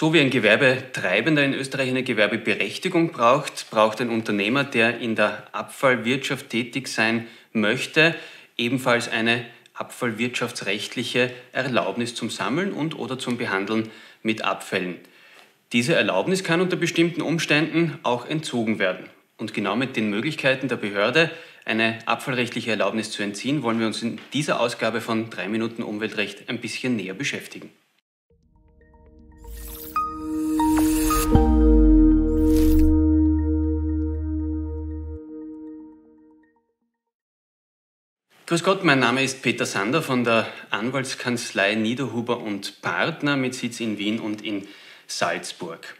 So wie ein Gewerbetreibender in Österreich eine Gewerbeberechtigung braucht, braucht ein Unternehmer, der in der Abfallwirtschaft tätig sein möchte, ebenfalls eine abfallwirtschaftsrechtliche Erlaubnis zum Sammeln und oder zum Behandeln mit Abfällen. Diese Erlaubnis kann unter bestimmten Umständen auch entzogen werden. Und genau mit den Möglichkeiten der Behörde, eine abfallrechtliche Erlaubnis zu entziehen, wollen wir uns in dieser Ausgabe von 3 Minuten Umweltrecht ein bisschen näher beschäftigen. Grüß Gott, mein Name ist Peter Sander von der Anwaltskanzlei Niederhuber und Partner mit Sitz in Wien und in Salzburg.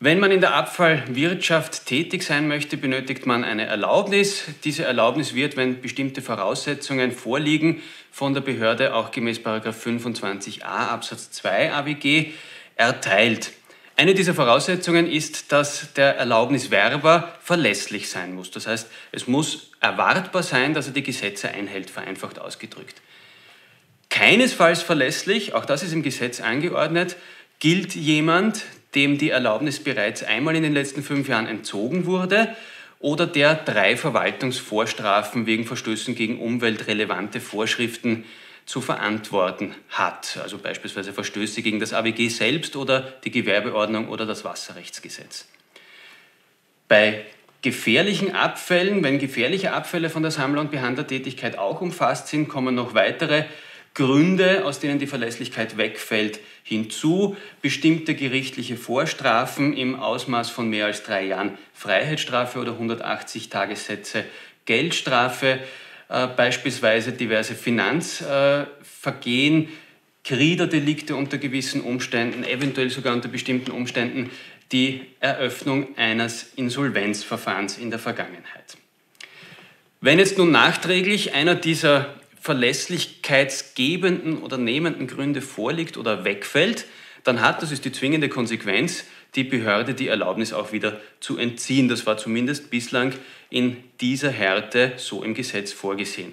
Wenn man in der Abfallwirtschaft tätig sein möchte, benötigt man eine Erlaubnis. Diese Erlaubnis wird, wenn bestimmte Voraussetzungen vorliegen, von der Behörde auch gemäß 25a Absatz 2 AWG erteilt. Eine dieser Voraussetzungen ist, dass der Erlaubniswerber verlässlich sein muss. Das heißt, es muss erwartbar sein, dass er die Gesetze einhält, vereinfacht ausgedrückt. Keinesfalls verlässlich, auch das ist im Gesetz angeordnet, gilt jemand, dem die Erlaubnis bereits einmal in den letzten fünf Jahren entzogen wurde oder der drei Verwaltungsvorstrafen wegen Verstößen gegen umweltrelevante Vorschriften zu verantworten hat. Also beispielsweise Verstöße gegen das AWG selbst oder die Gewerbeordnung oder das Wasserrechtsgesetz. Bei gefährlichen Abfällen, wenn gefährliche Abfälle von der Sammler- und Behandlertätigkeit auch umfasst sind, kommen noch weitere Gründe, aus denen die Verlässlichkeit wegfällt, hinzu. Bestimmte gerichtliche Vorstrafen im Ausmaß von mehr als drei Jahren Freiheitsstrafe oder 180 Tagessätze Geldstrafe äh, beispielsweise diverse Finanzvergehen, Kriederdelikte unter gewissen Umständen, eventuell sogar unter bestimmten Umständen die Eröffnung eines Insolvenzverfahrens in der Vergangenheit. Wenn jetzt nun nachträglich einer dieser verlässlichkeitsgebenden oder nehmenden Gründe vorliegt oder wegfällt, dann hat, das ist die zwingende Konsequenz, die Behörde die Erlaubnis auch wieder zu entziehen. Das war zumindest bislang in dieser Härte so im Gesetz vorgesehen.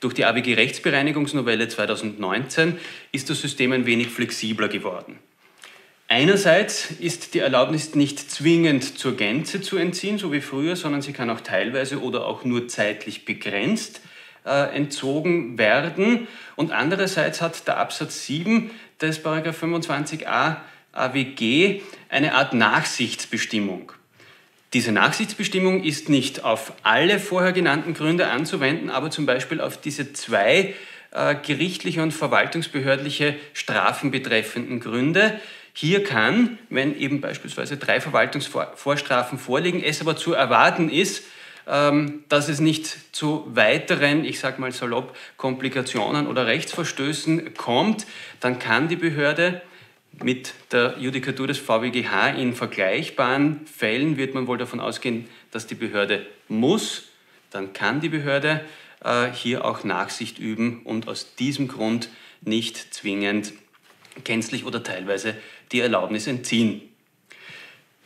Durch die AWG Rechtsbereinigungsnovelle 2019 ist das System ein wenig flexibler geworden. Einerseits ist die Erlaubnis nicht zwingend zur Gänze zu entziehen, so wie früher, sondern sie kann auch teilweise oder auch nur zeitlich begrenzt äh, entzogen werden. Und andererseits hat der Absatz 7 des 25a AWG eine Art Nachsichtsbestimmung. Diese Nachsichtsbestimmung ist nicht auf alle vorher genannten Gründe anzuwenden, aber zum Beispiel auf diese zwei äh, gerichtliche und verwaltungsbehördliche Strafen betreffenden Gründe. Hier kann, wenn eben beispielsweise drei Verwaltungsvorstrafen vorliegen, es aber zu erwarten ist, dass es nicht zu weiteren, ich sage mal salopp, Komplikationen oder Rechtsverstößen kommt, dann kann die Behörde mit der Judikatur des VWGH in vergleichbaren Fällen wird man wohl davon ausgehen, dass die Behörde muss, dann kann die Behörde äh, hier auch Nachsicht üben und aus diesem Grund nicht zwingend gänzlich oder teilweise die Erlaubnis entziehen.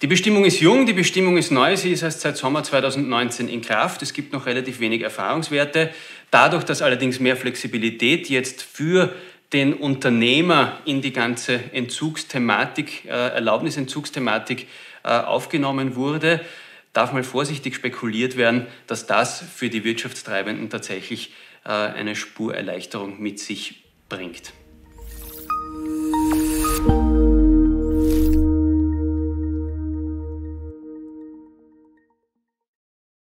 Die Bestimmung ist jung, die Bestimmung ist neu, sie ist erst seit Sommer 2019 in Kraft. Es gibt noch relativ wenig Erfahrungswerte. Dadurch, dass allerdings mehr Flexibilität jetzt für den Unternehmer in die ganze Entzugsthematik, äh, Erlaubnisentzugsthematik äh, aufgenommen wurde, darf mal vorsichtig spekuliert werden, dass das für die Wirtschaftstreibenden tatsächlich äh, eine Spurerleichterung mit sich bringt.